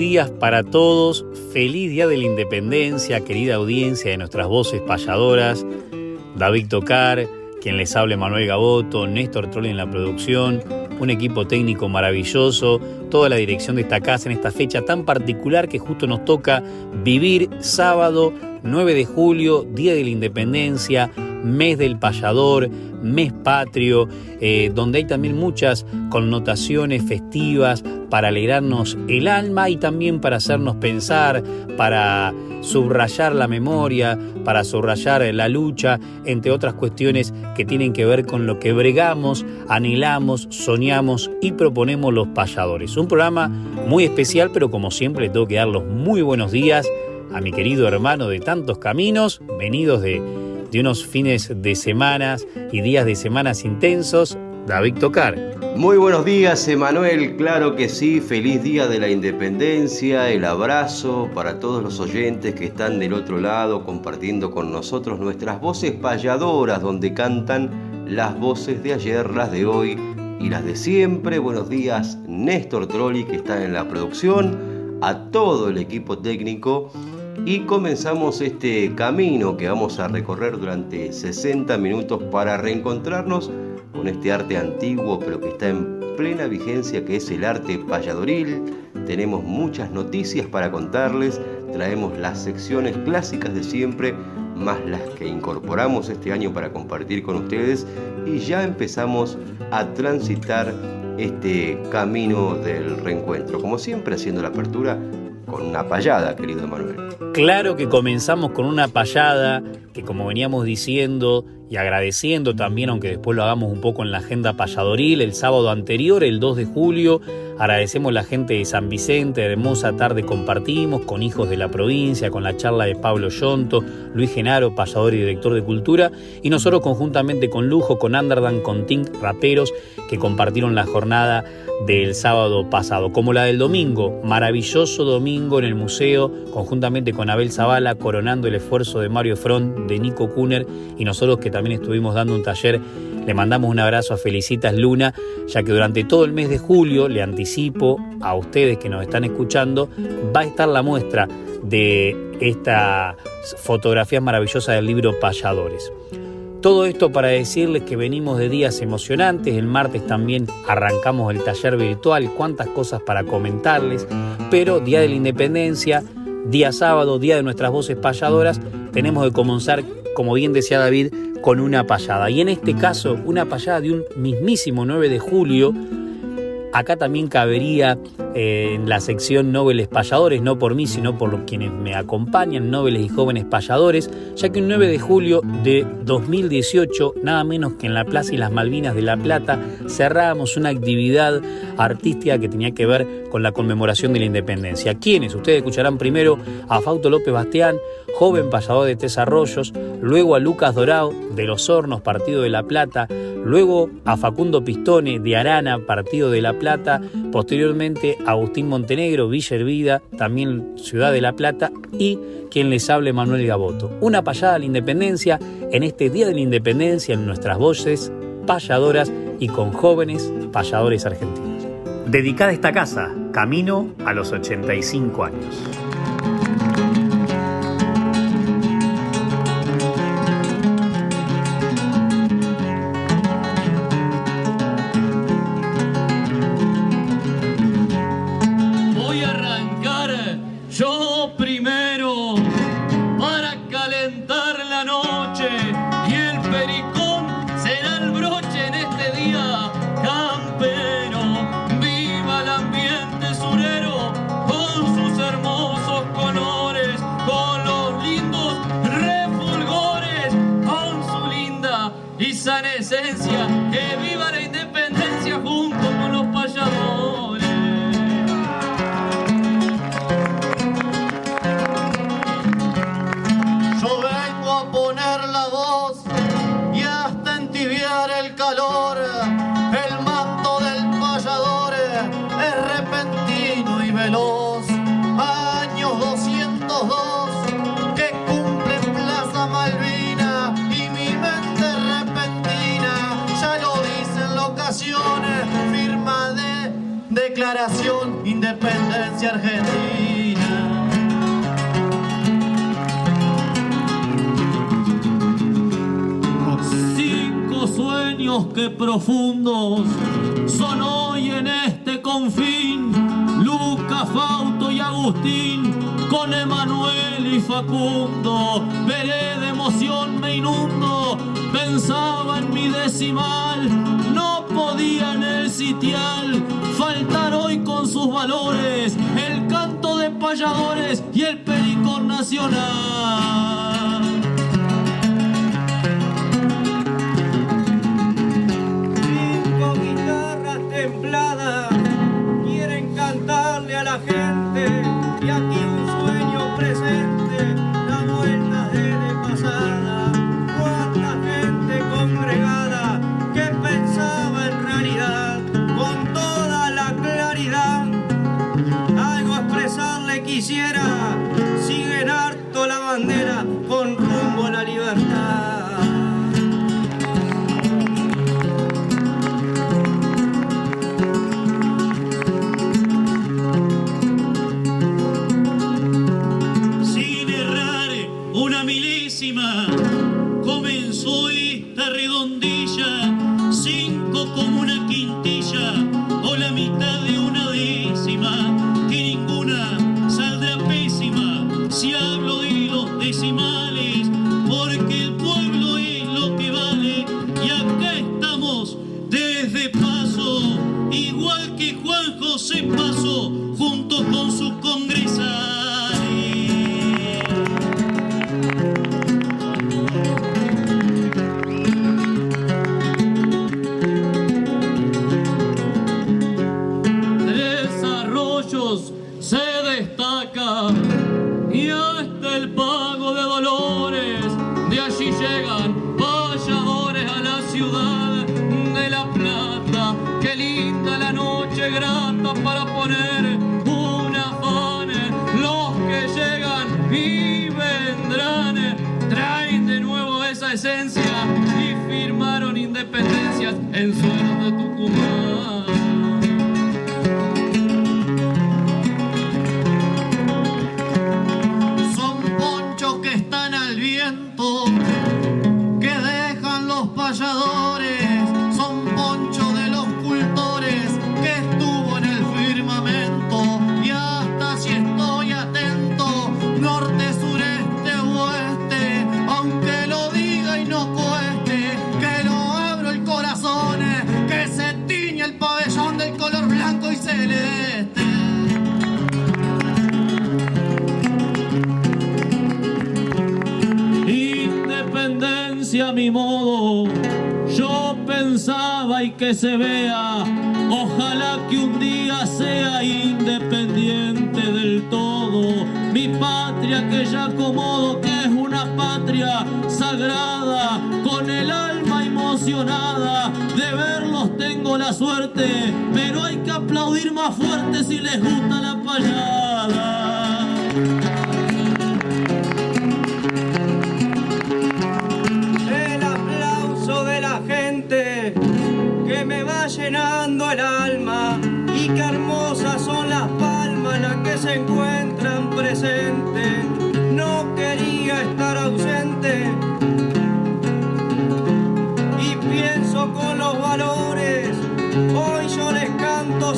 Días para todos, feliz día de la independencia, querida audiencia de nuestras voces payadoras, David Tocar, quien les hable Manuel Gaboto, Néstor Trolli en la producción, un equipo técnico maravilloso, toda la dirección de esta casa en esta fecha tan particular que justo nos toca vivir sábado 9 de julio, Día de la Independencia, mes del payador, mes patrio, eh, donde hay también muchas connotaciones festivas para alegrarnos el alma y también para hacernos pensar, para subrayar la memoria, para subrayar la lucha, entre otras cuestiones que tienen que ver con lo que bregamos, anhelamos, soñamos y proponemos los payadores. Un programa muy especial, pero como siempre le tengo que dar los muy buenos días a mi querido hermano de tantos caminos, venidos de, de unos fines de semanas y días de semanas intensos, David Tocar. Muy buenos días, Emanuel. Claro que sí, feliz día de la independencia, el abrazo para todos los oyentes que están del otro lado compartiendo con nosotros nuestras voces payadoras, donde cantan las voces de ayer, las de hoy y las de siempre. Buenos días, Néstor Trolli, que está en la producción, a todo el equipo técnico y comenzamos este camino que vamos a recorrer durante 60 minutos para reencontrarnos con este arte antiguo pero que está en plena vigencia que es el arte payadoril. Tenemos muchas noticias para contarles, traemos las secciones clásicas de siempre, más las que incorporamos este año para compartir con ustedes y ya empezamos a transitar este camino del reencuentro. Como siempre haciendo la apertura con una payada, querido Manuel. Claro que comenzamos con una payada que como veníamos diciendo y agradeciendo también, aunque después lo hagamos un poco en la agenda payadoril, el sábado anterior, el 2 de julio, agradecemos la gente de San Vicente, hermosa tarde compartimos con hijos de la provincia, con la charla de Pablo Yonto, Luis Genaro, payador y director de cultura, y nosotros conjuntamente con Lujo, con Underdan, con Tink, raperos, que compartieron la jornada del sábado pasado, como la del domingo, maravilloso domingo en el museo, conjuntamente con Abel Zavala, coronando el esfuerzo de Mario Front, de Nico Kuner y nosotros que también estuvimos dando un taller. Le mandamos un abrazo a Felicitas Luna, ya que durante todo el mes de julio, le anticipo a ustedes que nos están escuchando, va a estar la muestra de esta fotografía maravillosa del libro Payadores. Todo esto para decirles que venimos de días emocionantes, el martes también arrancamos el taller virtual, cuántas cosas para comentarles, pero Día de la Independencia, día sábado, Día de nuestras voces payadoras, tenemos que comenzar, como bien decía David, con una payada. Y en este caso, una payada de un mismísimo 9 de julio, acá también cabería eh, en la sección Noveles Payadores, no por mí, sino por quienes me acompañan, Noveles y Jóvenes Payadores, ya que un 9 de julio de 2018, nada menos que en la Plaza y las Malvinas de La Plata, cerrábamos una actividad artística que tenía que ver con la conmemoración de la independencia. ¿Quiénes? Ustedes escucharán primero a Fausto López Bastián, joven pasado de Tres Arroyos, luego a Lucas Dorao de Los Hornos, partido de La Plata, luego a Facundo Pistone de Arana, partido de La Plata, posteriormente a Agustín Montenegro, Villa Hervida, también ciudad de La Plata, y quien les hable Manuel Gaboto. Una payada a la independencia en este Día de la Independencia en nuestras voces payadoras y con jóvenes payadores argentinos. Dedicada esta casa, camino a los 85 años. Richard. profundos son hoy en este confín. Lucas, Fausto y Agustín con Emanuel y Facundo veré de emoción me inundo. Pensaba en mi decimal no podía en el sitial faltar hoy con sus valores el canto de payadores y el pericón nacional. se vea, ojalá que un día sea independiente del todo. Mi patria que ya acomodo, que es una patria sagrada, con el alma emocionada, de verlos tengo la suerte, pero hay que aplaudir más fuerte si les gusta la payada.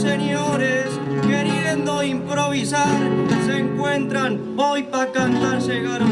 Señores, queriendo improvisar. Se encuentran hoy para cantar, llegaron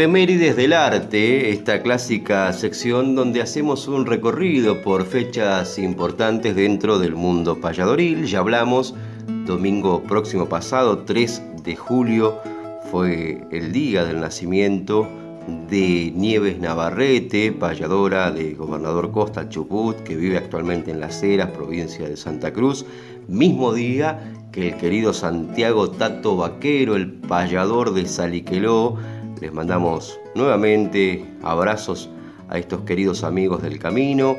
Efemérides del Arte, esta clásica sección donde hacemos un recorrido por fechas importantes dentro del mundo payadoril. Ya hablamos, domingo próximo pasado, 3 de julio, fue el día del nacimiento de Nieves Navarrete, payadora de Gobernador Costa Chubut, que vive actualmente en Las Heras, provincia de Santa Cruz. Mismo día que el querido Santiago Tato Vaquero, el payador de Saliqueló, les mandamos nuevamente abrazos a estos queridos amigos del camino.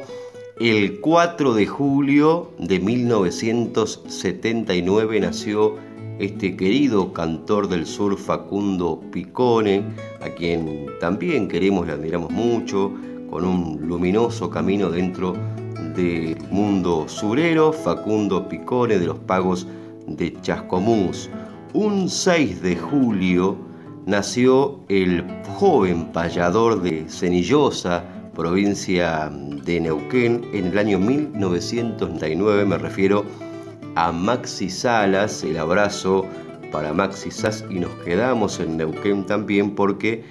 El 4 de julio de 1979 nació este querido cantor del sur Facundo Picone, a quien también queremos y admiramos mucho, con un luminoso camino dentro del mundo surero, Facundo Picone de los pagos de Chascomús. Un 6 de julio nació el joven payador de Cenillosa, provincia de Neuquén, en el año 1999. Me refiero a Maxi Salas. El abrazo para Maxi Salas y nos quedamos en Neuquén también porque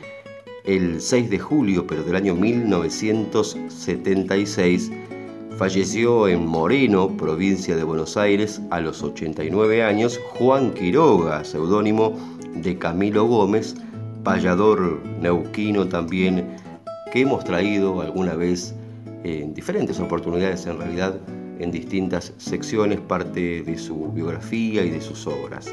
el 6 de julio, pero del año 1976, falleció en Moreno, provincia de Buenos Aires, a los 89 años, Juan Quiroga, seudónimo de Camilo Gómez, payador neuquino también, que hemos traído alguna vez en diferentes oportunidades, en realidad en distintas secciones, parte de su biografía y de sus obras.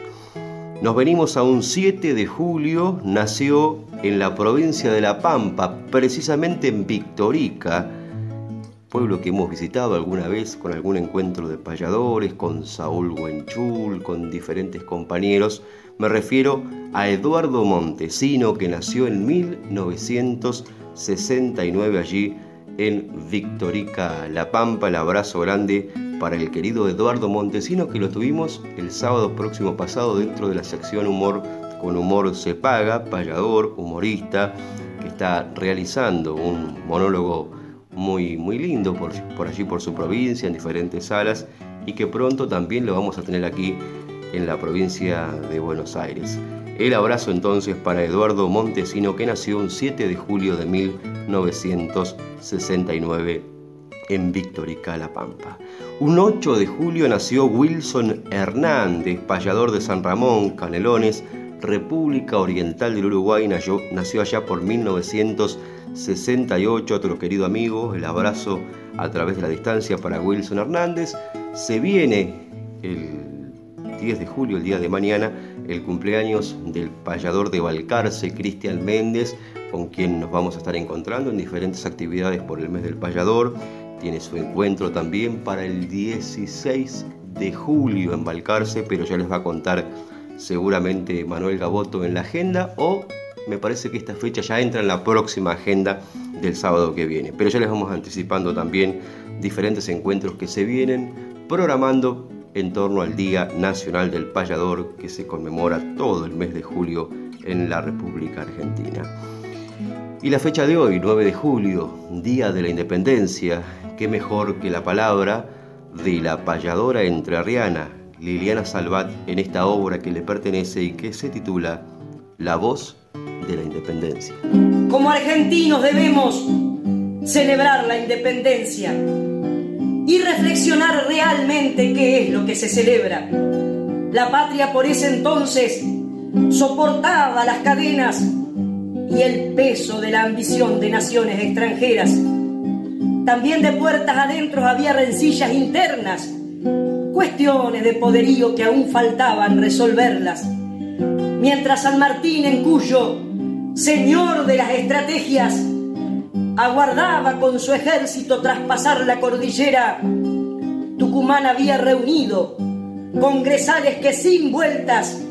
Nos venimos a un 7 de julio, nació en la provincia de La Pampa, precisamente en Victorica, pueblo que hemos visitado alguna vez con algún encuentro de payadores, con Saúl Huenchul, con diferentes compañeros. Me refiero a Eduardo Montesino, que nació en 1969 allí en Victorica, La Pampa. El abrazo grande para el querido Eduardo Montesino, que lo tuvimos el sábado próximo pasado dentro de la sección Humor con Humor se paga, payador, humorista, que está realizando un monólogo muy, muy lindo por, por allí, por su provincia, en diferentes salas, y que pronto también lo vamos a tener aquí en la provincia de Buenos Aires. El abrazo entonces para Eduardo Montesino, que nació un 7 de julio de 1969 en Victorica, La Pampa. Un 8 de julio nació Wilson Hernández, payador de San Ramón, Canelones, República Oriental del Uruguay, nació, nació allá por 1900 68, otro querido amigo, el abrazo a través de la distancia para Wilson Hernández. Se viene el 10 de julio, el día de mañana, el cumpleaños del payador de Balcarce, Cristian Méndez, con quien nos vamos a estar encontrando en diferentes actividades por el mes del payador. Tiene su encuentro también para el 16 de julio en Balcarce, pero ya les va a contar seguramente Manuel Gaboto en la agenda o me parece que esta fecha ya entra en la próxima agenda del sábado que viene. Pero ya les vamos anticipando también diferentes encuentros que se vienen programando en torno al Día Nacional del Payador que se conmemora todo el mes de julio en la República Argentina. Y la fecha de hoy, 9 de julio, Día de la Independencia, qué mejor que la palabra de la payadora entrerriana Liliana Salvat en esta obra que le pertenece y que se titula La voz de la independencia. Como argentinos debemos celebrar la independencia y reflexionar realmente qué es lo que se celebra. La patria por ese entonces soportaba las cadenas y el peso de la ambición de naciones extranjeras. También de puertas adentro había rencillas internas, cuestiones de poderío que aún faltaban resolverlas. Mientras San Martín en Cuyo, señor de las estrategias, aguardaba con su ejército traspasar la cordillera, Tucumán había reunido congresales que sin vueltas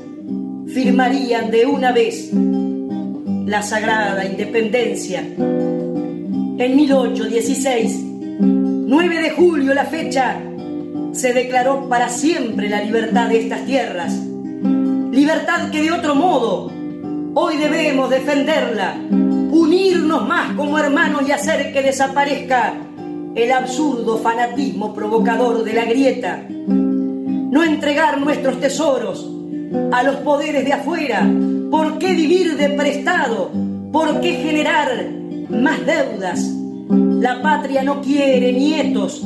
firmarían de una vez la sagrada independencia. En 1816, 9 de julio la fecha, se declaró para siempre la libertad de estas tierras. Libertad que de otro modo hoy debemos defenderla unirnos más como hermanos y hacer que desaparezca el absurdo fanatismo provocador de la grieta. No entregar nuestros tesoros a los poderes de afuera. ¿Por qué vivir de prestado? ¿Por qué generar más deudas? La patria no quiere nietos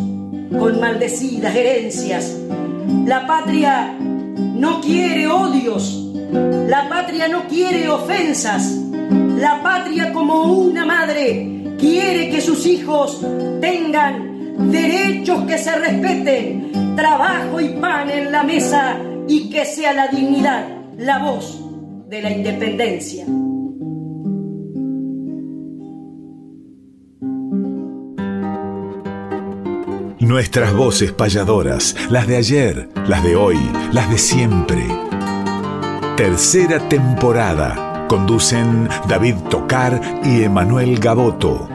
con maldecidas herencias. La patria no quiere odios. La patria no quiere ofensas. La patria como una madre quiere que sus hijos tengan derechos que se respeten, trabajo y pan en la mesa y que sea la dignidad la voz de la independencia. Nuestras voces payadoras, las de ayer, las de hoy, las de siempre. Tercera temporada Conducen David Tocar y Emanuel Gaboto.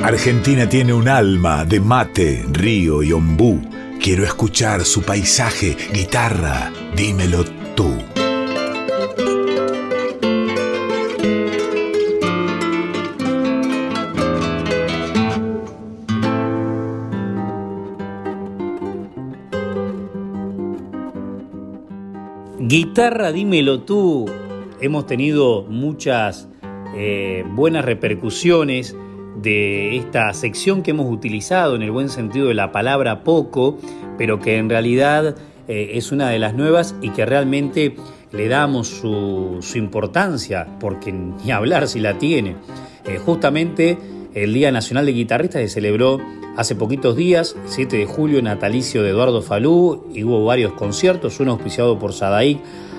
Argentina tiene un alma de mate, río y ombú. Quiero escuchar su paisaje, guitarra, dímelo tú. Guitarra, dímelo tú. Hemos tenido muchas eh, buenas repercusiones de esta sección que hemos utilizado en el buen sentido de la palabra poco, pero que en realidad eh, es una de las nuevas y que realmente le damos su, importancia, porque ni hablar si la tiene. Eh, justamente el Día Nacional de Guitarristas se celebró hace poquitos días, 7 de julio, natalicio de Eduardo Falú, y hubo varios conciertos, uno auspiciado por Sadaic,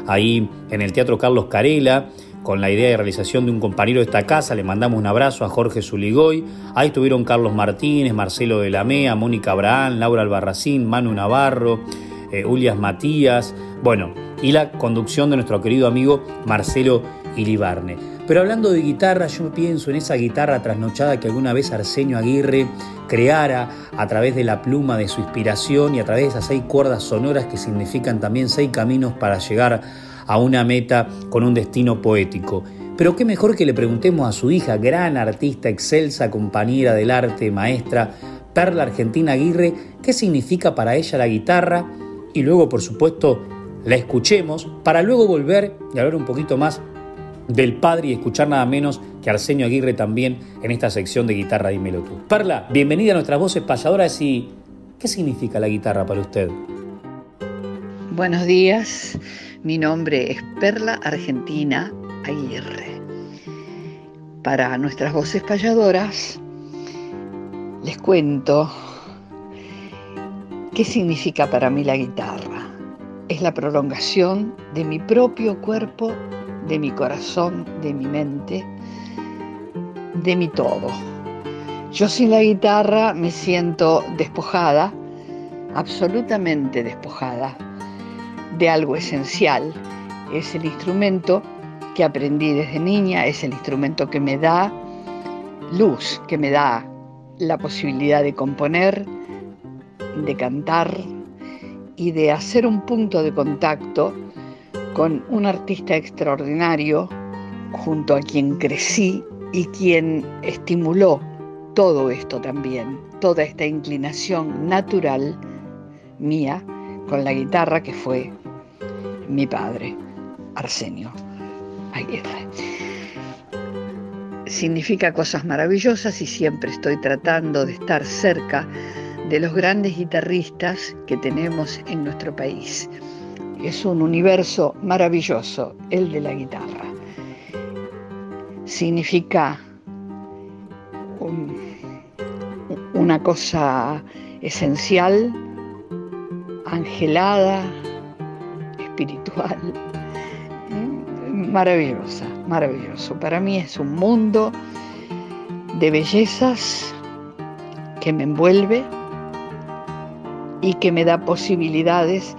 ahí en el Teatro Carlos Carela, con la idea de realización de un compañero de esta casa. Le mandamos un abrazo a Jorge Zuligoy. Ahí estuvieron Carlos Martínez, Marcelo de la Mea, Mónica Abraham, Laura Albarracín, Manu Navarro, eh, Ulias Matías, bueno, y la conducción de nuestro querido amigo Marcelo Ilibarne. Pero hablando de guitarra, yo pienso en esa guitarra trasnochada que alguna vez Arsenio Aguirre creara a través de la pluma de su inspiración y a través de esas seis cuerdas sonoras que significan también seis caminos para llegar a una meta con un destino poético. Pero qué mejor que le preguntemos a su hija, gran artista, excelsa compañera del arte, maestra, Perla Argentina Aguirre, qué significa para ella la guitarra y luego, por supuesto, la escuchemos para luego volver y hablar un poquito más del padre y escuchar nada menos que Arsenio Aguirre también en esta sección de guitarra Dímelo tú. Parla, bienvenida a nuestras voces payadoras y ¿qué significa la guitarra para usted? Buenos días, Mi nombre es Perla Argentina Aguirre. Para nuestras voces payadoras, les cuento qué significa para mí la guitarra. Es la prolongación de mi propio cuerpo, de mi corazón, de mi mente, de mi todo. Yo sin la guitarra me siento despojada, absolutamente despojada de algo esencial. Es el instrumento que aprendí desde niña, es el instrumento que me da luz, que me da la posibilidad de componer, de cantar y de hacer un punto de contacto con un artista extraordinario junto a quien crecí y quien estimuló todo esto también, toda esta inclinación natural mía con la guitarra que fue mi padre, Arsenio Aguirre. Significa cosas maravillosas y siempre estoy tratando de estar cerca de los grandes guitarristas que tenemos en nuestro país. Es un universo maravilloso el de la guitarra. Significa una cosa esencial, angelada, espiritual, maravillosa, maravilloso. Para mí es un mundo de bellezas que me envuelve y que me da posibilidades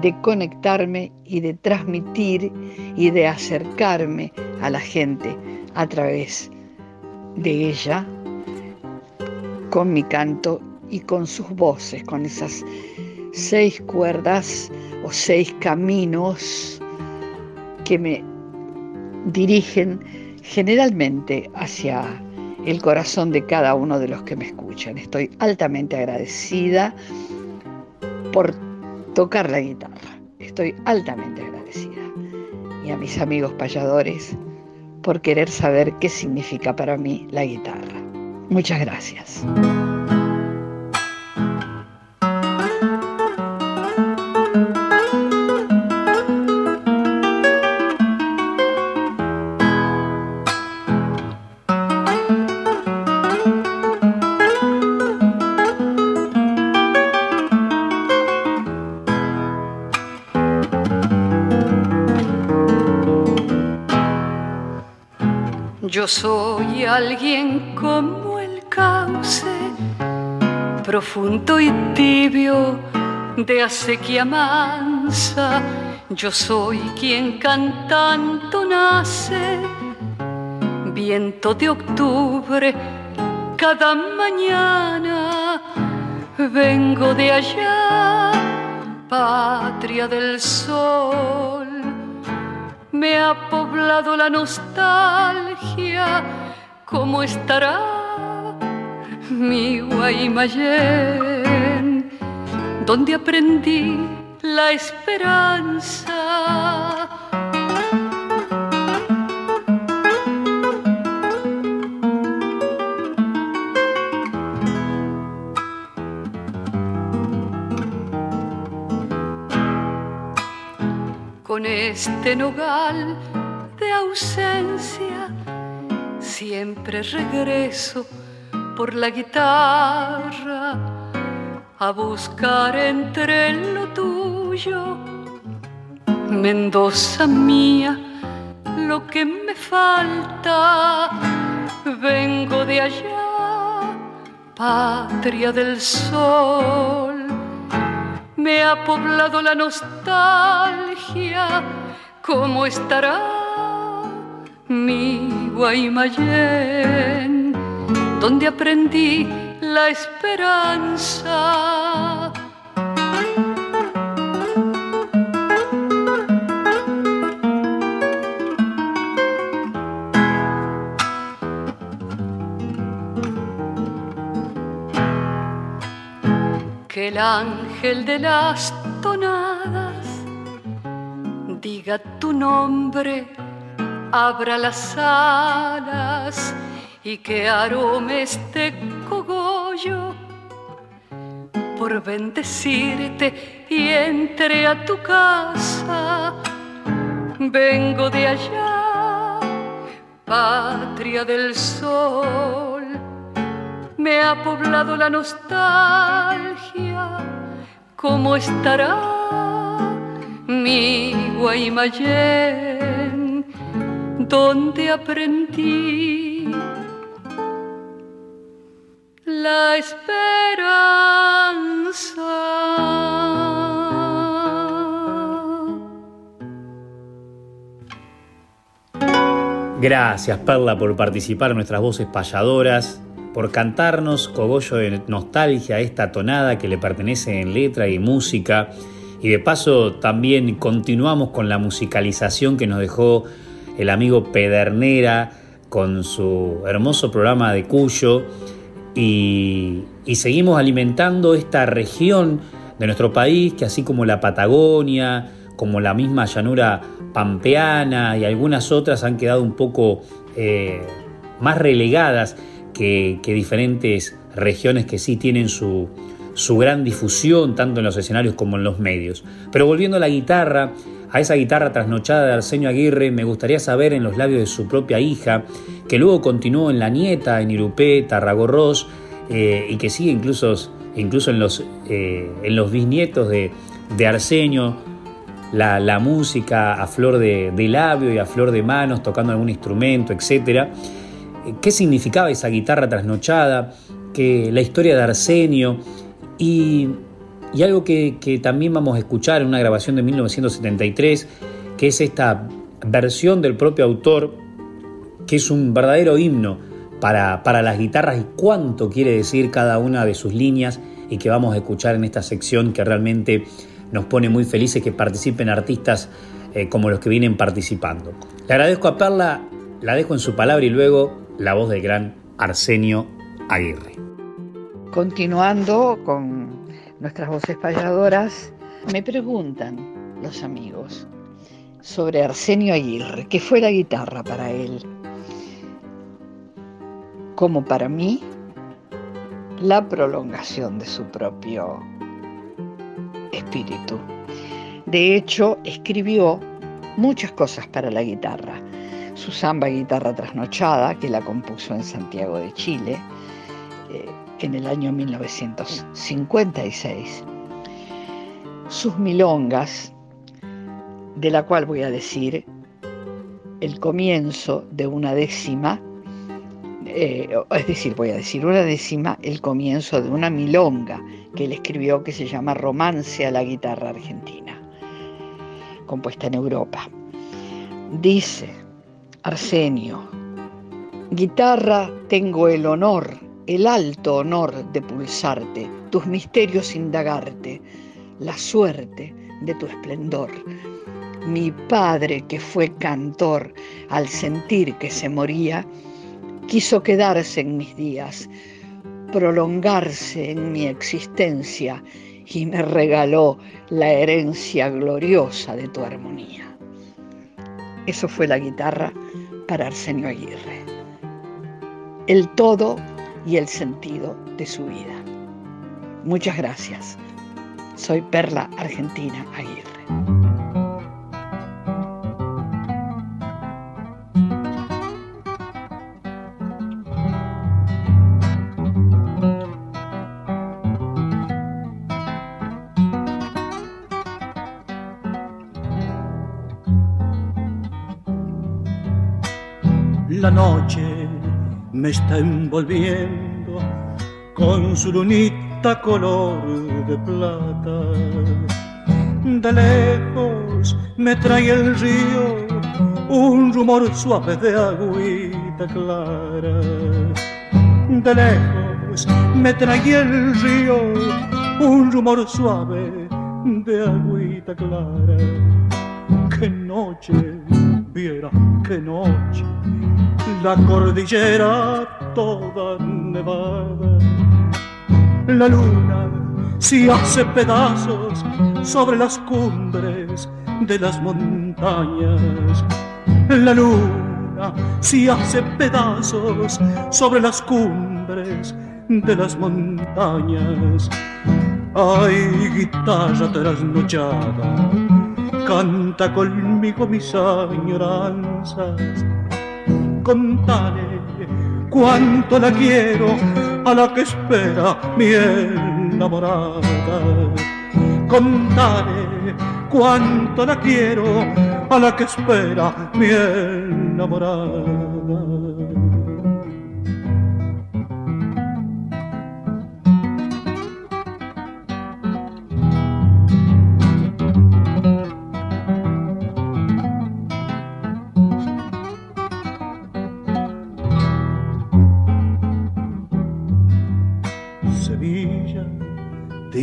de conectarme y de transmitir y de acercarme a la gente a través de ella con mi canto y con sus voces, con esas seis cuerdas o seis caminos que me dirigen generalmente hacia el corazón de cada uno de los que me escuchan. Estoy altamente agradecida por tocar la guitarra. Estoy altamente agradecida. Y a mis amigos payadores por querer saber qué significa para mí la guitarra. Muchas gracias. Yo soy alguien como el cauce, profundo y tibio de acequia mansa. Yo soy quien cantando nace, viento de octubre cada mañana. Vengo de allá, patria del sol me ha poblado la nostalgia, ¿cómo estará mi Guaymallén? Donde aprendí la esperanza con este nogal de ausencia, siempre regreso por la guitarra a buscar entre lo tuyo, Mendoza mía, lo que me falta, vengo de allá, patria del sol. Me ha poblado la nostalgia, ¿cómo estará mi Guaymallén? Donde aprendí la esperanza. Que el ángel de las tonadas diga tu nombre, abra las alas y que arome este cogollo por bendecirte y entre a tu casa vengo de allá, patria del sol. Me ha poblado la nostalgia, ¿cómo estará mi Guaymallén? Donde aprendí la esperanza. Gracias, Perla, por participar en nuestras voces payadoras, por cantarnos cogollo de nostalgia esta tonada que le pertenece en letra y música. Y de paso también continuamos con la musicalización que nos dejó el amigo Pedernera con su hermoso programa de Cuyo. Y, seguimos alimentando esta región de nuestro país que así como la Patagonia, como la misma llanura pampeana y algunas otras han quedado un poco eh, más relegadas que, diferentes regiones que sí tienen su, su gran difusión tanto en los escenarios como en los medios. Pero volviendo a la guitarra, a esa guitarra trasnochada de Arsenio Aguirre, me gustaría saber en los labios de su propia hija, que luego continuó en La Nieta, en Irupé, Tarragorros, eh, y que sigue incluso, incluso en, los, eh, en los bisnietos de, Arsenio, la, música a flor de, labio y a flor de manos, tocando algún instrumento, etc. ¿Qué significaba esa guitarra trasnochada? Que la historia de Arsenio y, algo que, también vamos a escuchar en una grabación de 1973, que es esta versión del propio autor, que es un verdadero himno para, para las guitarras y cuánto quiere decir cada una de sus líneas y que vamos a escuchar en esta sección que realmente nos pone muy felices que participen artistas eh, como los que vienen participando. Le agradezco a Perla, la dejo en su palabra y luego la voz del gran Arsenio Aguirre. Continuando con nuestras voces payadoras, me preguntan los amigos sobre Arsenio Aguirre, ¿qué fue la guitarra para él? Como para mí, la prolongación de su propio espíritu. De hecho, escribió muchas cosas para la guitarra. Su samba Guitarra Trasnochada, que la compuso en Santiago de Chile eh, en el año 1956. Sus milongas, de la cual voy a decir el comienzo de una décima, eh, es decir, voy a decir una décima, el comienzo de una milonga que él escribió que se llama Romance a la guitarra argentina, compuesta en Europa. Dice Arsenio, guitarra tengo el honor, el alto honor de pulsarte, tus misterios indagarte, la suerte de tu esplendor. Mi padre, que fue cantor, al sentir que se moría, quiso quedarse en mis días, prolongarse en mi existencia y me regaló la herencia gloriosa de tu armonía. Eso fue la guitarra para Arsenio Aguirre. El todo y el sentido de su vida. Muchas gracias. Soy Perla Argentina Aguirre. la noche me está envolviendo con su lunita color de plata. De lejos me trae el río un rumor suave de agüita clara. De lejos me trae el río un rumor suave de agüita clara. Qué noche, viera qué noche la cordillera toda nevada. La luna si hace pedazos sobre las cumbres de las montañas. La luna si hace pedazos sobre las cumbres de las montañas. Ay, guitarra trasnochada, canta conmigo mis añoranzas. Contale cuánto la quiero a la que espera mi enamorada. Contale cuánto la quiero a la que espera mi enamorada.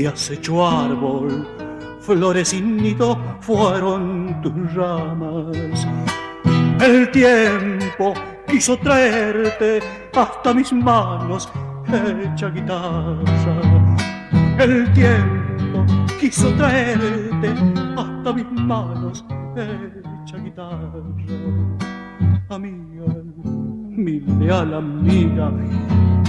Has hecho árbol, flores sin nido fueron tus ramas. El tiempo quiso traerte hasta mis manos hecha guitarra. El tiempo quiso traerte hasta mis manos hecha guitarra. Amiga, mi leal amiga,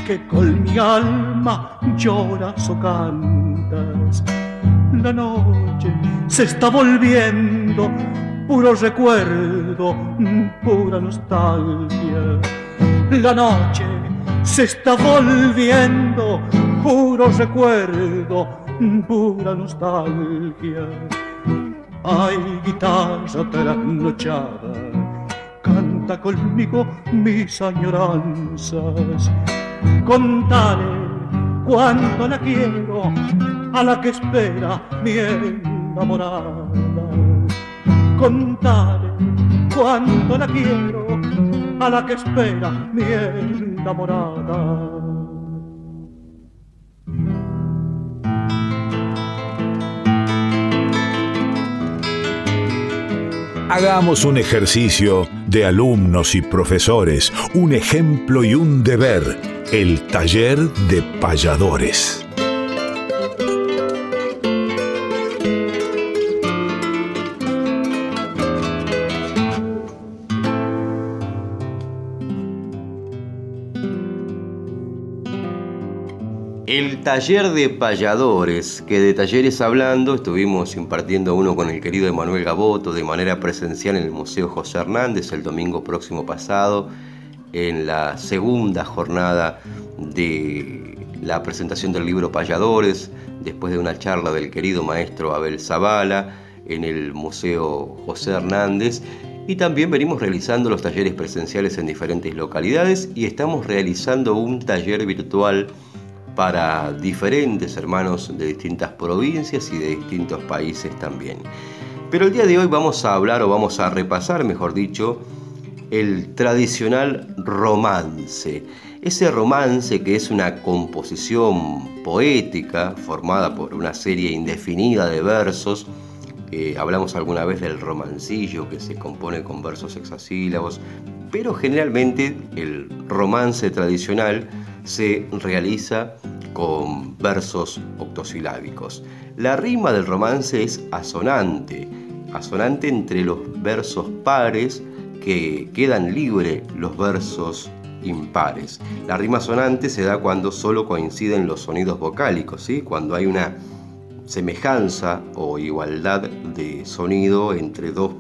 que con mi alma lloras o cantas. La noche se está volviendo puro recuerdo, pura nostalgia. La noche se está volviendo puro recuerdo, pura nostalgia. Hay guitarra trasnochada, canta conmigo mis añoranzas contale cuánto la quiero a la que espera mi enamorada. Contale cuánto la quiero a la que espera mi enamorada. Hagamos un ejercicio de alumnos y profesores, un ejemplo y un deber el taller de payadores. El taller de payadores, que de talleres hablando estuvimos impartiendo uno con el querido Emanuel Gaboto de manera presencial en el Museo José Hernández el domingo próximo pasado en la segunda jornada de la presentación del libro Payadores, después de una charla del querido maestro Abel Zavala en el Museo José Hernández. Y también venimos realizando los talleres presenciales en diferentes localidades y estamos realizando un taller virtual para diferentes hermanos de distintas provincias y de distintos países también. Pero el día de hoy vamos a hablar o vamos a repasar, mejor dicho, el tradicional romance. Ese romance que es una composición poética formada por una serie indefinida de versos. hablamos alguna vez del romancillo que se compone con versos hexasílabos, pero generalmente el romance tradicional se realiza con versos octosilábicos. La rima del romance es asonante, asonante entre los versos pares que quedan libres los versos impares. La rima sonante se da cuando solo coinciden los sonidos vocálicos, cuando hay una semejanza o igualdad de sonido entre dos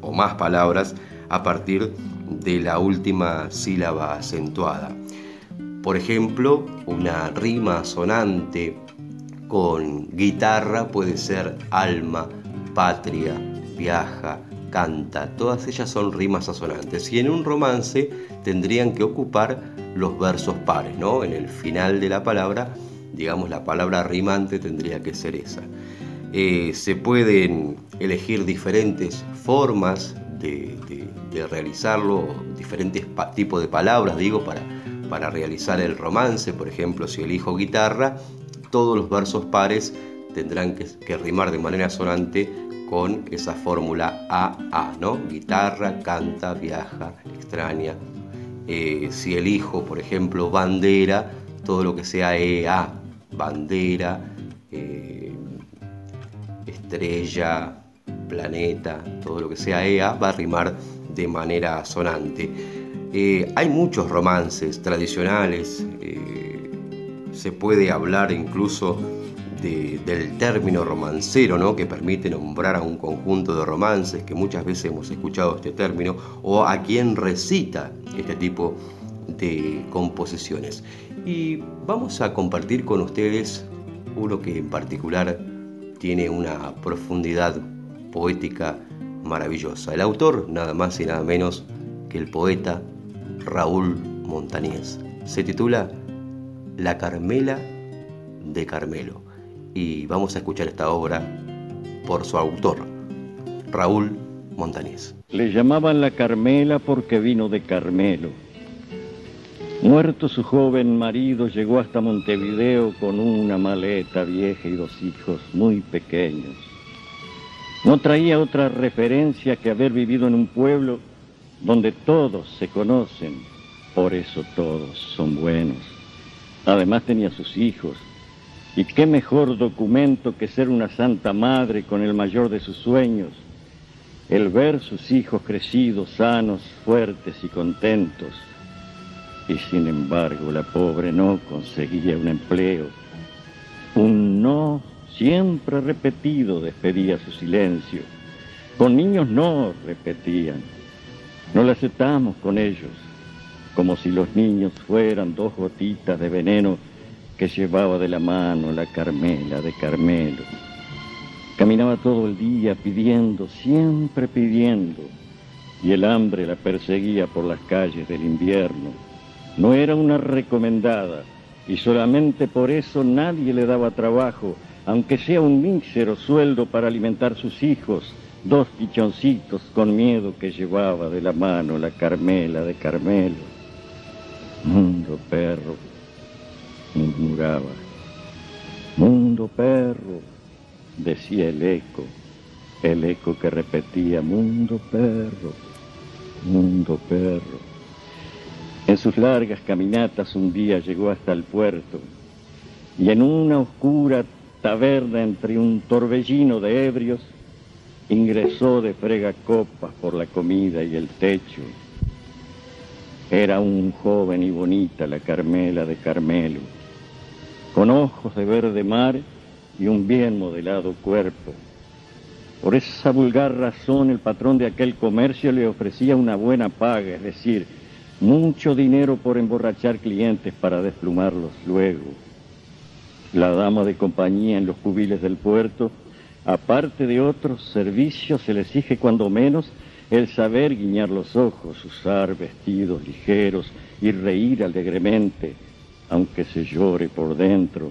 o más palabras a partir de la última sílaba acentuada. Por ejemplo, una rima sonante con guitarra puede ser alma, patria, viaja, canta, todas ellas son rimas asonantes y en un romance tendrían que ocupar los versos pares, ¿no? En el final de la palabra, digamos, la palabra rimante tendría que ser esa. Eh, se pueden elegir diferentes formas de, realizarlo, diferentes tipos de palabras, digo, para, para realizar el romance. Por ejemplo, si elijo guitarra, todos los versos pares tendrán que, que rimar de manera sonante con esa fórmula AA, ¿no? Guitarra, canta, viaja, extraña. Eh, si elijo, por ejemplo, bandera, todo lo que sea EA, bandera, eh, estrella, planeta, todo lo que sea EA va a rimar de manera sonante. Eh, hay muchos romances tradicionales, se puede hablar incluso del término romancero, ¿no? que permite nombrar a un conjunto de romances, que muchas veces hemos escuchado este término, o a quien recita este tipo de composiciones. Y vamos a compartir con ustedes uno que en particular tiene una profundidad poética maravillosa. El autor, nada más y nada menos que el poeta Raúl Montañés. Se titula La Carmela de Carmelo. Y vamos a escuchar esta obra por su autor, Raúl Montañés. Le llamaban la Carmela porque vino de Carmelo. Muerto su joven marido, llegó hasta Montevideo con una maleta vieja y dos hijos muy pequeños. No traía otra referencia que haber vivido en un pueblo donde todos se conocen, por eso todos son buenos. Además tenía sus hijos, y qué mejor documento que ser una santa madre con el mayor de sus sueños, el ver sus hijos crecidos, sanos, fuertes y contentos. Y sin embargo la pobre no conseguía un empleo. Un no siempre repetido despedía su silencio. Con niños no repetían. No le aceptamos con ellos, como si los niños fueran dos gotitas de veneno que llevaba de la mano la Carmela de Carmelo. Caminaba todo el día pidiendo, siempre pidiendo, y el hambre la perseguía por las calles del invierno. No era una recomendada, y solamente por eso nadie le daba trabajo aunque sea un mísero sueldo para alimentar sus hijos, dos pichoncitos con miedo que llevaba de la mano la Carmela de Carmelo. Mundo perro, murmuraba. Mundo perro, decía el eco, el eco que repetía, mundo perro, mundo perro. En sus largas caminatas un día llegó hasta el puerto y en una oscura taberna entre un torbellino de ebrios, ingresó de frega copas por la comida y el techo. Era un joven y bonita la Carmela de Carmelo, con ojos de verde mar y un bien modelado cuerpo. Por esa vulgar razón el patrón de aquel comercio le ofrecía una buena paga, es decir, mucho dinero por emborrachar clientes para desplumarlos luego la dama de compañía en los cubiles del puerto, aparte de otros servicios, se le exige cuando menos el saber guiñar los ojos, usar vestidos ligeros y reír alegremente, aunque se llore por dentro.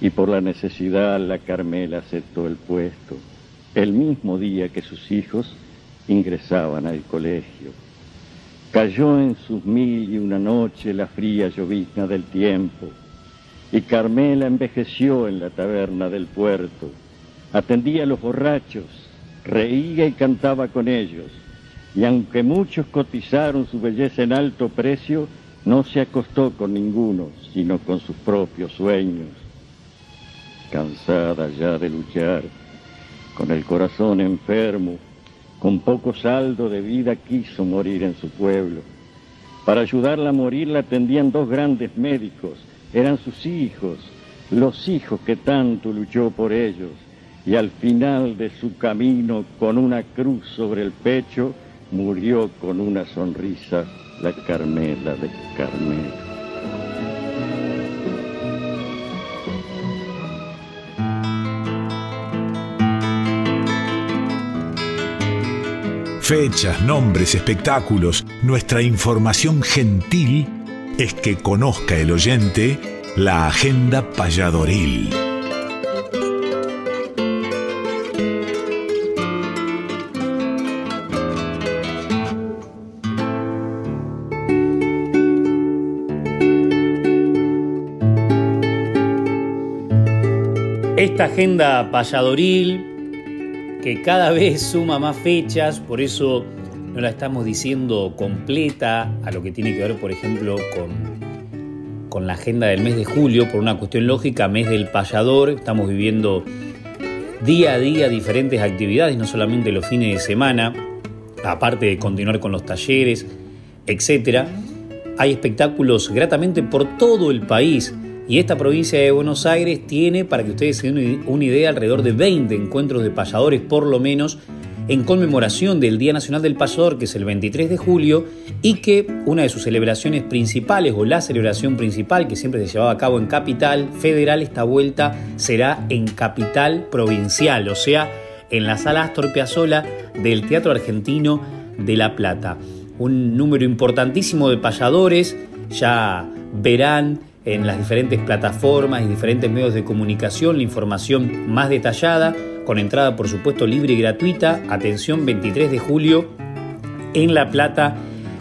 Y por la necesidad la Carmela aceptó el puesto, el mismo día que sus hijos ingresaban al colegio. Cayó en sus mil y una noche la fría llovizna del tiempo y Carmela envejeció en la taberna del puerto. Atendía a los borrachos, reía y cantaba con ellos. Y aunque muchos cotizaron su belleza en alto precio, no se acostó con ninguno, sino con sus propios sueños. Cansada ya de luchar, con el corazón enfermo, con poco saldo de vida quiso morir en su pueblo. Para ayudarla a morir la atendían dos grandes médicos, eran sus hijos, los hijos que tanto luchó por ellos, y al final de su camino, con una cruz sobre el pecho, murió con una sonrisa la Carmela de Carmelo. Fechas, nombres, espectáculos, nuestra información gentil es que conozca el oyente la agenda payadoril. Agenda payadoril que cada vez suma más fechas, por eso no la estamos diciendo completa a lo que tiene que ver, por ejemplo, con, con la agenda del mes de julio, por una cuestión lógica, mes del payador, estamos viviendo día a día diferentes actividades, no solamente los fines de semana, aparte de continuar con los talleres, etc. Hay espectáculos gratamente por todo el país Y esta provincia de Buenos Aires tiene, para que ustedes se den una idea, alrededor de 20 encuentros de payadores por lo menos en conmemoración del Día Nacional del Payador, que es el 23 de julio, y que una de sus celebraciones principales, o la celebración principal que siempre se llevaba a cabo en Capital Federal, esta vuelta será en Capital Provincial, o sea, en la sala Astor Piazzolla del Teatro Argentino de La Plata. Un número importantísimo de payadores, ya verán en las diferentes plataformas y diferentes medios de comunicación la información más detallada con entrada por supuesto libre y gratuita. Atención, 23 de julio en La Plata,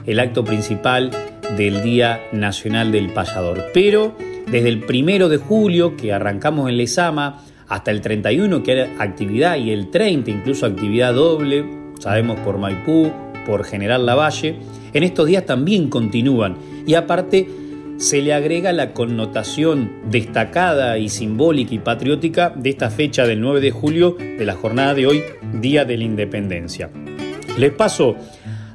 el acto principal del Día Nacional del Payador. Pero desde el primero de julio, que arrancamos en Lesama, hasta el 31, que hay actividad, y el 30, incluso actividad doble, sabemos por Maipú, por General Lavalle, en estos días también continúan. Y aparte, se le agrega la connotación destacada y simbólica y patriótica de esta fecha del 9 de julio de la jornada de hoy, Día de la Independencia. Les paso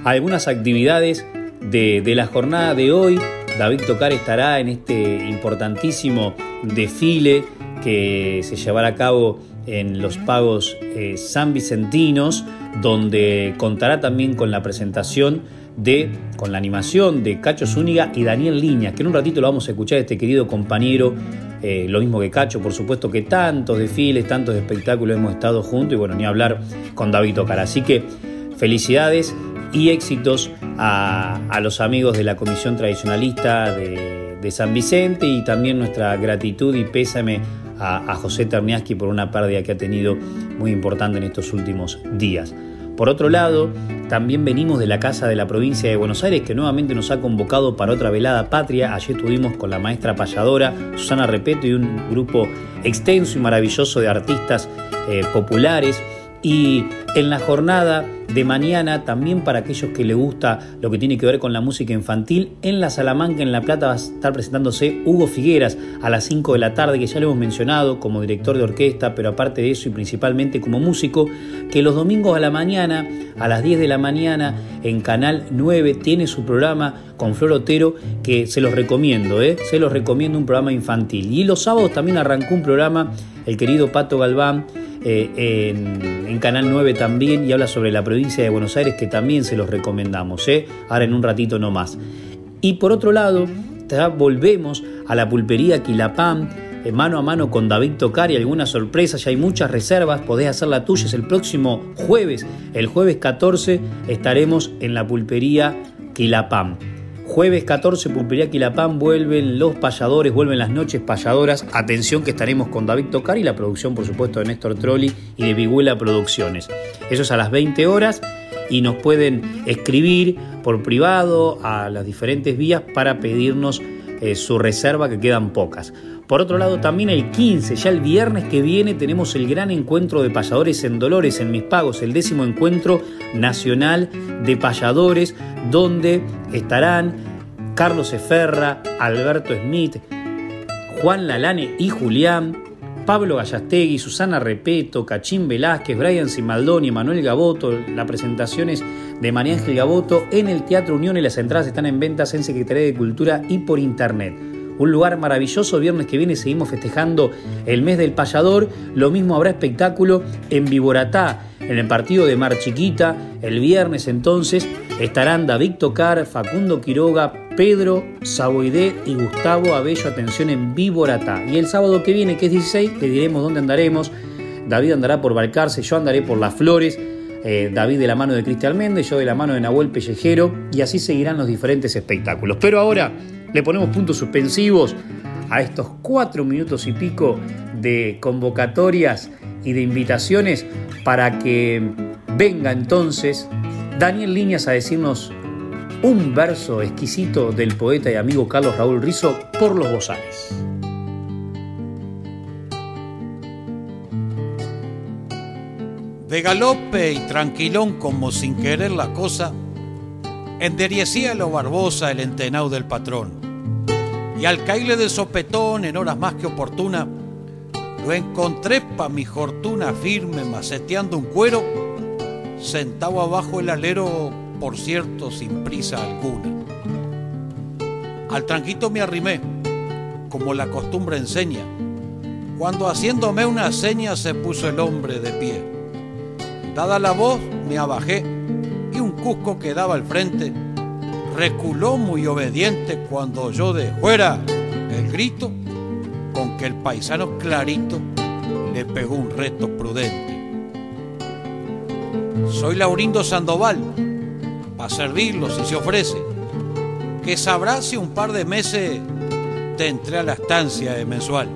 algunas actividades de, la jornada de hoy. David Tocar estará en este importantísimo desfile que se llevará a cabo en los pagos eh, san vicentinos, donde contará también con la presentación de, con la animación de Cacho Zúñiga y Daniel Liñas, que en un ratito lo vamos a escuchar este querido compañero, eh, lo mismo que Cacho, por supuesto que tantos desfiles, tantos espectáculos hemos estado juntos y bueno, ni hablar con David Tocar. Así que felicidades y éxitos a, los amigos de la Comisión Tradicionalista de, San Vicente y también nuestra gratitud y pésame a, a José Terniaski por una pérdida que ha tenido muy importante en estos últimos días. Por otro lado, también venimos de la Casa de la Provincia de Buenos Aires, que nuevamente nos ha convocado para otra velada patria. Allí estuvimos con la maestra payadora Susana Repeto y un grupo extenso y maravilloso de artistas eh, populares. Y en la jornada de mañana, también para aquellos que les gusta lo que tiene que ver con la música infantil, en la Salamanca, en La Plata, va a estar presentándose Hugo Figueras a las 5 de la tarde, que ya lo hemos mencionado como director de orquesta, pero aparte de eso y principalmente como músico, que los domingos a la mañana, a las 10 de la mañana, en Canal 9, tiene su programa con Flor Otero, que se los recomiendo, ¿eh? se los recomiendo un programa infantil. Y los sábados también arrancó un programa, el querido Pato Galván, eh, en, Canal 9 también y habla sobre la provincia de Buenos Aires que también se los recomendamos, ¿eh? ahora en un ratito no más. Y por otro lado, volvemos a la pulpería Quilapam, eh, mano a mano con David Tocar y algunas sorpresas, ya hay muchas reservas, podés hacer la tuya, es el próximo jueves, el jueves 14 estaremos en la pulpería Quilapam. Jueves 14, Pulpería Quilapán, vuelven los payadores, vuelven las noches payadoras. Atención que estaremos con David Tocar y la producción, por supuesto, de Néstor Trolli y de Viguela Producciones. Eso es a las 20 horas y nos pueden escribir por privado a las diferentes vías para pedirnos eh, su reserva, que quedan pocas. Por otro lado, también el 15, ya el viernes que viene, tenemos el gran encuentro de payadores en Dolores, en Mis Pagos, el décimo encuentro nacional de payadores, donde estarán Carlos Eferra, Alberto Smith, Juan Lalane y Julián, Pablo Gallastegui, Susana Repeto, Cachín Velázquez, Brian Simaldoni, Manuel Gaboto. La presentación es de María Ángel Gaboto en el Teatro Unión y las entradas están en ventas en Secretaría de Cultura y por internet un lugar maravilloso. Viernes que viene seguimos festejando el mes del payador. Lo mismo habrá espectáculo en Viboratá, en el partido de Mar Chiquita. El viernes entonces estarán David Tocar, Facundo Quiroga, Pedro Saboidé y Gustavo Abello. Atención en Viboratá. Y el sábado que viene, que es 16, le diremos dónde andaremos. David andará por Balcarce, yo andaré por Las Flores. Eh, David de la mano de Cristian Méndez, yo de la mano de Nahuel Pellejero, y así seguirán los diferentes espectáculos. Pero ahora le ponemos puntos suspensivos a estos cuatro minutos y pico de convocatorias y de invitaciones para que venga entonces Daniel Líñas a decirnos un verso exquisito del poeta y amigo Carlos Raúl Rizo por los bozales. De galope y tranquilón como sin querer la cosa, enderiecía lo Barbosa el entenao del patrón y al caile de sopetón en horas más que oportuna, lo encontré pa' mi fortuna firme maceteando un cuero, sentado abajo el alero, por cierto, sin prisa alguna. Al tranquito me arrimé, como la costumbre enseña, cuando haciéndome una seña se puso el hombre de pie. Dada la voz, me abajé y un cusco que daba al frente reculó muy obediente cuando oyó de fuera el grito con que el paisano clarito le pegó un reto prudente. Soy Laurindo Sandoval, para servirlo si se ofrece, que sabrá si un par de meses te entré a la estancia de mensual.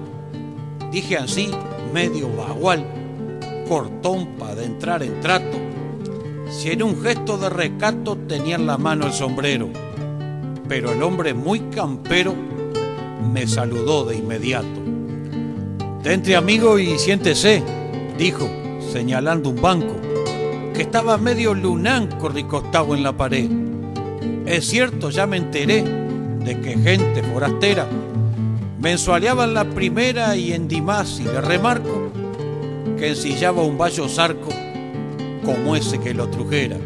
Dije así, medio bagual, cortón para entrar en trato, si en un gesto de recato tenía en la mano el sombrero, pero el hombre muy campero me saludó de inmediato. Entre amigo y siéntese, dijo, señalando un banco, que estaba medio lunanco recostado en la pared. Es cierto, ya me enteré de que gente forastera mensualeaba en la primera y en Dimas y le remarco que ensillaba un vallo zarco como ese que lo trujera.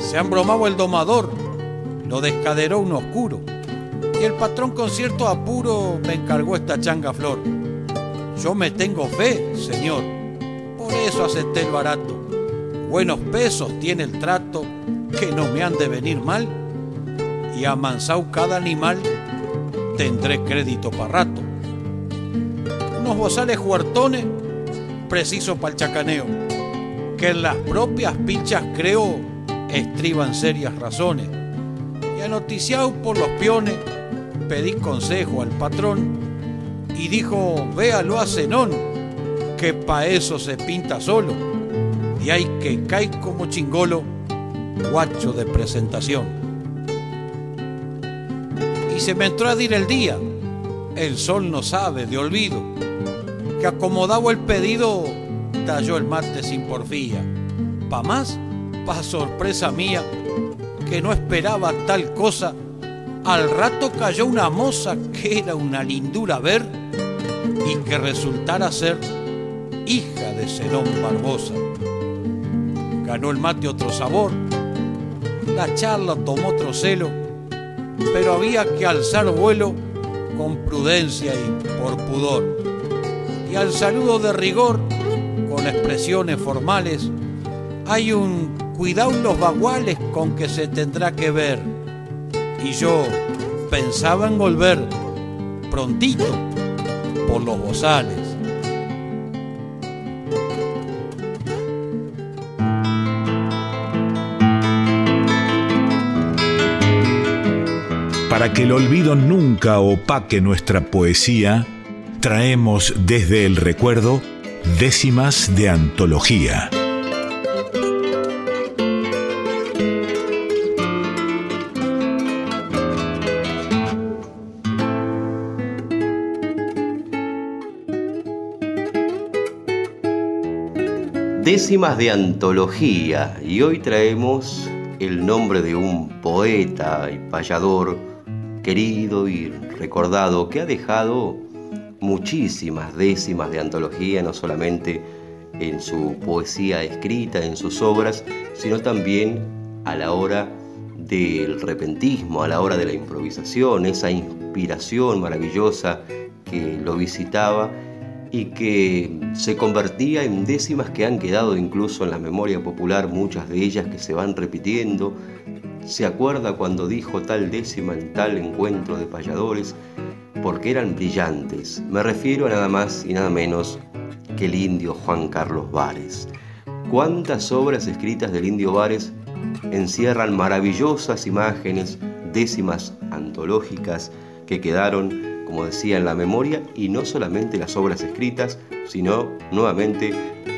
Se bromado el domador, lo descaderó un oscuro, y el patrón con cierto apuro me encargó esta changa flor. Yo me tengo fe, señor, por eso acepté el barato. Buenos pesos tiene el trato, que no me han de venir mal, y amansado cada animal tendré crédito para rato. Unos bozales huertones, preciso para el chacaneo, que en las propias pichas creo estriban serias razones. Y anoticiado por los piones, pedí consejo al patrón y dijo, véalo a Zenón, que pa' eso se pinta solo, y hay que caer como chingolo, guacho de presentación y se me entró a dir el día. El sol no sabe de olvido, que acomodado el pedido, talló el mate sin porfía. Pa' más, pa' sorpresa mía, que no esperaba tal cosa, al rato cayó una moza que era una lindura ver y que resultara ser hija de Zenón Barbosa. Ganó el mate otro sabor, la charla tomó otro celo pero había que alzar vuelo con prudencia y por pudor. Y al saludo de rigor, expresiones formales, hay un cuidado los baguales con que se tendrá que ver. Y yo pensaba en volver prontito por los bozales. Para que el olvido nunca opaque nuestra poesía, traemos desde el recuerdo décimas de antología. Décimas de antología y hoy traemos el nombre de un poeta y payador querido y recordado, que ha dejado muchísimas décimas de antología, no solamente en su poesía escrita, en sus obras, sino también a la hora del repentismo, a la hora de la improvisación, esa inspiración maravillosa que lo visitaba y que se convertía en décimas que han quedado incluso en la memoria popular, muchas de ellas que se van repitiendo, se acuerda cuando dijo tal décima en tal encuentro de payadores, porque eran brillantes. Me refiero a nada más y nada menos que el indio Juan Carlos Vares. ¿Cuántas obras escritas del indio Vares encierran maravillosas imágenes, décimas antológicas que quedaron, como decía, en la memoria y no solamente las obras escritas, sino nuevamente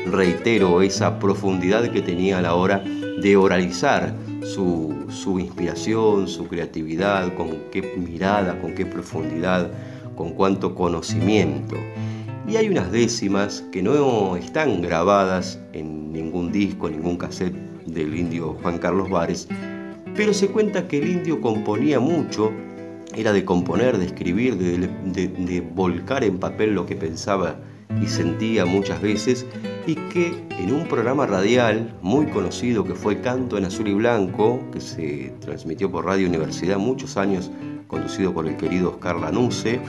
reitero esa profundidad que tenía a la hora de oralizar su, inspiración, su creatividad, con qué mirada, con qué profundidad, con cuánto conocimiento. Y hay unas décimas que no están grabadas en ningún disco, ningún cassette del indio Juan Carlos Vares, pero se cuenta que el indio componía mucho, era de componer, de escribir, de volcar en papel lo que pensaba y sentía muchas veces, y que en un programa radial muy conocido que fue Canto en Azul y Blanco, que se transmitió por Radio Universidad muchos años, conducido por el querido Oscar Lanusse,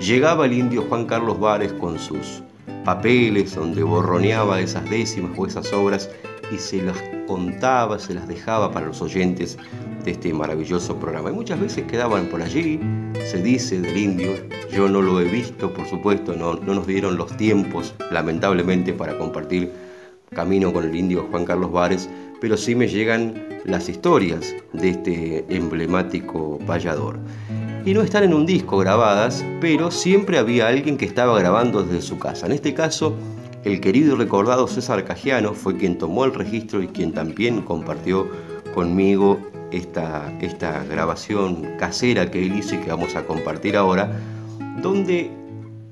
llegaba el indio Juan Carlos Vares con sus papeles donde borroneaba esas décimas o esas obras y se las contaba, se las dejaba para los oyentes de este maravilloso programa. Y muchas veces quedaban por allí, se dice del indio, yo no lo he visto, por supuesto, no, no nos dieron los tiempos, lamentablemente, para compartir camino con el indio Juan Carlos Vares, pero sí me llegan las historias de este emblemático payador. Y no están en un disco grabadas, pero siempre había alguien que estaba grabando desde su casa. En este caso, el querido y recordado César Cajiano fue quien tomó el registro y quien también compartió conmigo esta, esta grabación casera que él hizo y que vamos a compartir ahora, donde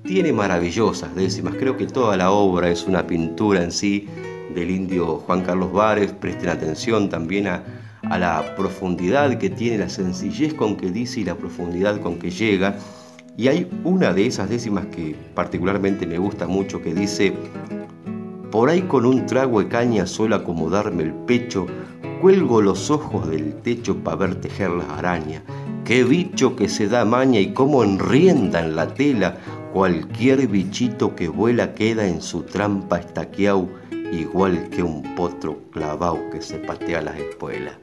tiene maravillosas décimas. Creo que toda la obra es una pintura en sí del indio Juan Carlos Vares. Presten atención también a, a la profundidad que tiene, la sencillez con que dice y la profundidad con que llega. Y hay una de esas décimas que particularmente me gusta mucho que dice, por ahí con un trago de caña suelo acomodarme el pecho, cuelgo los ojos del techo para ver tejer las arañas. Qué bicho que se da maña y cómo enrienda en la tela, cualquier bichito que vuela queda en su trampa estaqueau, igual que un potro clavao que se patea las espuelas.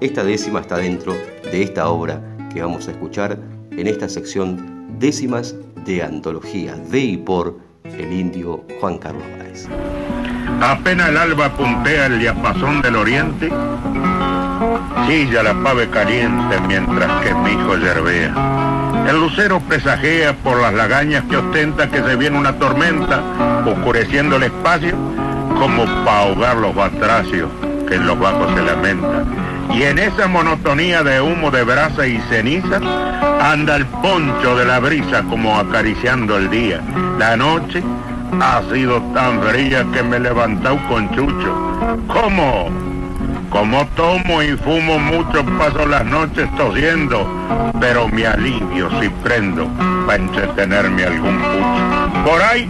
Esta décima está dentro de esta obra que vamos a escuchar en esta sección décimas de antología de y por el indio Juan Carlos Báez. Apenas el alba puntea el diapasón del oriente, chilla la pave caliente mientras que mi hijo yerbea. El lucero presagea por las lagañas que ostenta que se viene una tormenta, oscureciendo el espacio, como para ahogar los batracios que en los bajos se lamentan. Y en esa monotonía de humo de brasa y ceniza, anda el poncho de la brisa como acariciando el día. La noche ha sido tan fría que me he levantado con chucho. ¿Cómo? Como tomo y fumo mucho, paso las noches tosiendo, pero me alivio si prendo para entretenerme algún pucho. Por ahí,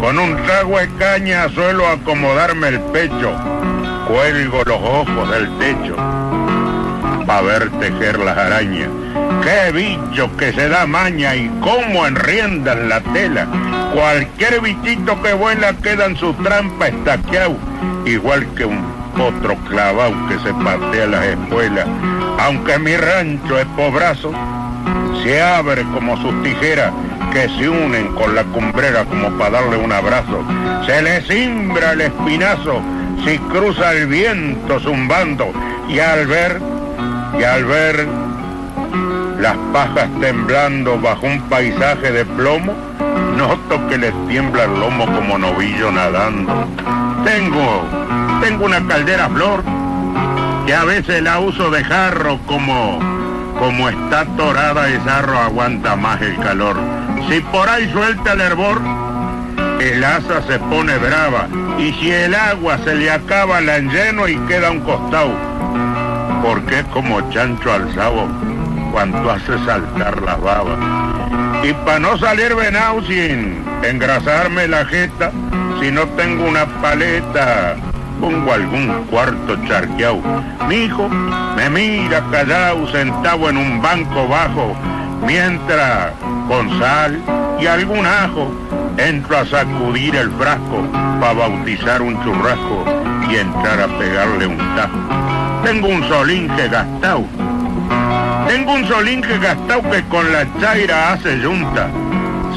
con un trago de caña suelo acomodarme el pecho, cuelgo los ojos del techo para ver tejer las arañas. ¡Qué bicho que se da maña y cómo enriendan la tela! Cualquier bichito que vuela queda en su trampa estaqueado, igual que un otro clavao que se patea las espuelas. Aunque mi rancho es pobrazo, se abre como sus tijeras que se unen con la cumbrera como para darle un abrazo. Se le simbra el espinazo si cruza el viento zumbando y al ver, y al ver las pajas temblando bajo un paisaje de plomo, noto que les tiembla el lomo como novillo nadando. Tengo, tengo una caldera flor que a veces la uso de jarro como, como está torada y jarro aguanta más el calor. Si por ahí suelta el hervor, el asa se pone brava y si el agua se le acaba la lleno y queda un costado, porque como chancho alzado cuanto hace saltar las babas. Y para no salir venado sin engrasarme la jeta, si no tengo una paleta, pongo algún cuarto charqueado. Mi hijo me mira callado sentado en un banco bajo, mientras con sal y algún ajo entro a sacudir el frasco para bautizar un churrasco y entrar a pegarle un tajo. Tengo un solinge gastado. Tengo un solinge gastado que con la chaira hace yunta.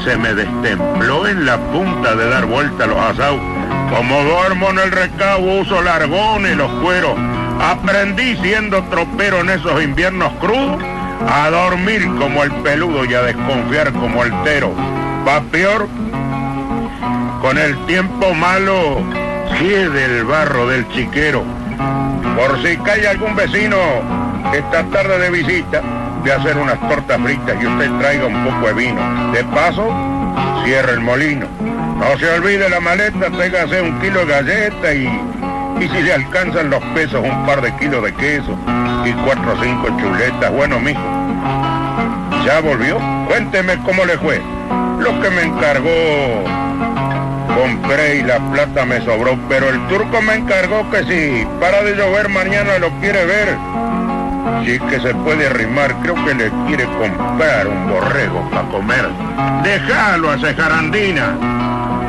Se me destempló en la punta de dar vuelta a los asados. Como duermo en el recabo, uso largones los cueros. Aprendí siendo tropero en esos inviernos crudos a dormir como el peludo y a desconfiar como el tero. Va peor, con el tiempo malo, quede el barro del chiquero. Por si cae algún vecino esta tarde de visita, de hacer unas tortas fritas y usted traiga un poco de vino. De paso, cierre el molino. No se olvide la maleta, tráigase un kilo de galleta y, y si le alcanzan los pesos, un par de kilos de queso y cuatro o cinco chuletas. Bueno, mijo, ¿ya volvió? Cuénteme cómo le fue. Lo que me encargó compré y la plata me sobró, pero el turco me encargó que si para de llover mañana lo quiere ver, sí que se puede arrimar, creo que le quiere comprar un borrego para comer. Déjalo a Cejarandina,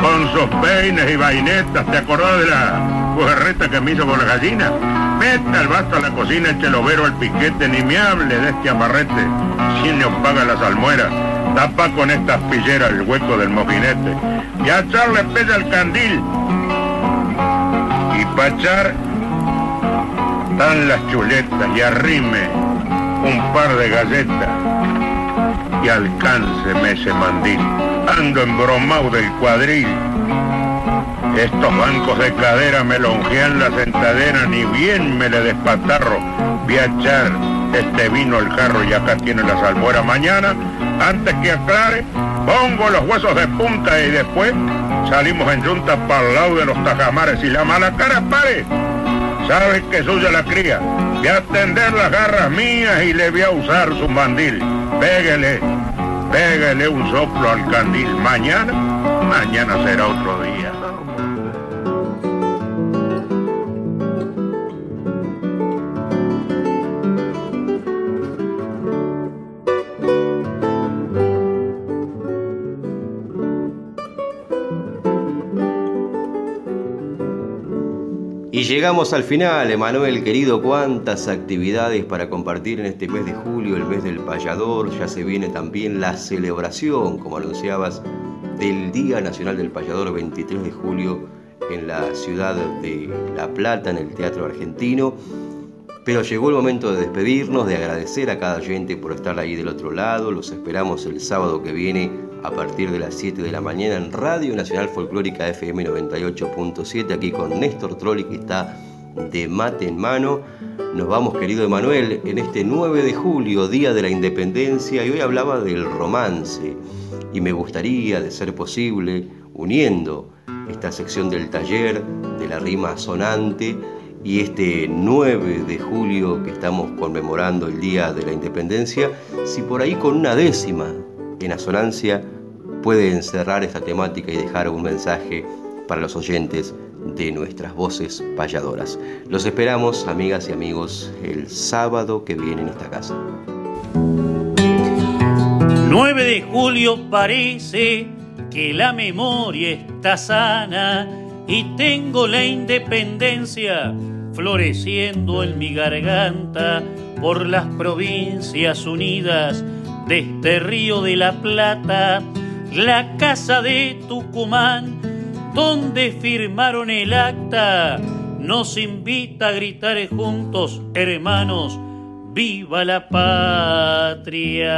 con sus peines y vainetas, ¿te acordás de la jugarreta que me hizo con la gallina? Meta el vasto a la cocina, el overo al piquete, ni me hable de este amarrete, si no paga las almueras tapa con estas pilleras el hueco del mojinete y a echarle pesa el candil. Y pa' echar dan las chuletas y arrime un par de galletas y alcánceme ese mandil. Ando embromado del cuadril. Estos bancos de cadera me longean la sentadera, ni bien me le despatarro. Voy a echar este vino el jarro y acá tiene la salmuera mañana antes que aclare, pongo los huesos de punta y después salimos en juntas para el lado de los tajamares y la mala cara pare. Sabes que suya la cría. Voy a atender las garras mías y le voy a usar su mandil. Péguele, péguele un soplo al candil. Mañana, mañana será otro día. Y llegamos al final, Emanuel querido, cuántas actividades para compartir en este mes de julio, el mes del payador, ya se viene también la celebración, como anunciabas, del Día Nacional del Payador 23 de julio en la ciudad de La Plata, en el Teatro Argentino. Pero llegó el momento de despedirnos, de agradecer a cada oyente por estar ahí del otro lado. Los esperamos el sábado que viene a partir de las 7 de la mañana en Radio Nacional Folclórica FM 98.7, aquí con Néstor Trolli que está de mate en mano. Nos vamos, querido Emanuel, en este 9 de julio, Día de la Independencia, y hoy hablaba del romance. Y me gustaría, de ser posible, uniendo esta sección del taller, de la rima sonante, y este 9 de julio que estamos conmemorando el Día de la Independencia, si por ahí con una décima en asonancia puede encerrar esta temática y dejar un mensaje para los oyentes de nuestras voces payadoras. Los esperamos, amigas y amigos, el sábado que viene en esta casa. 9 de julio parece que la memoria está sana y tengo la independencia floreciendo en mi garganta por las provincias unidas de este río de la Plata, la casa de Tucumán, donde firmaron el acta, nos invita a gritar juntos, hermanos, viva la patria.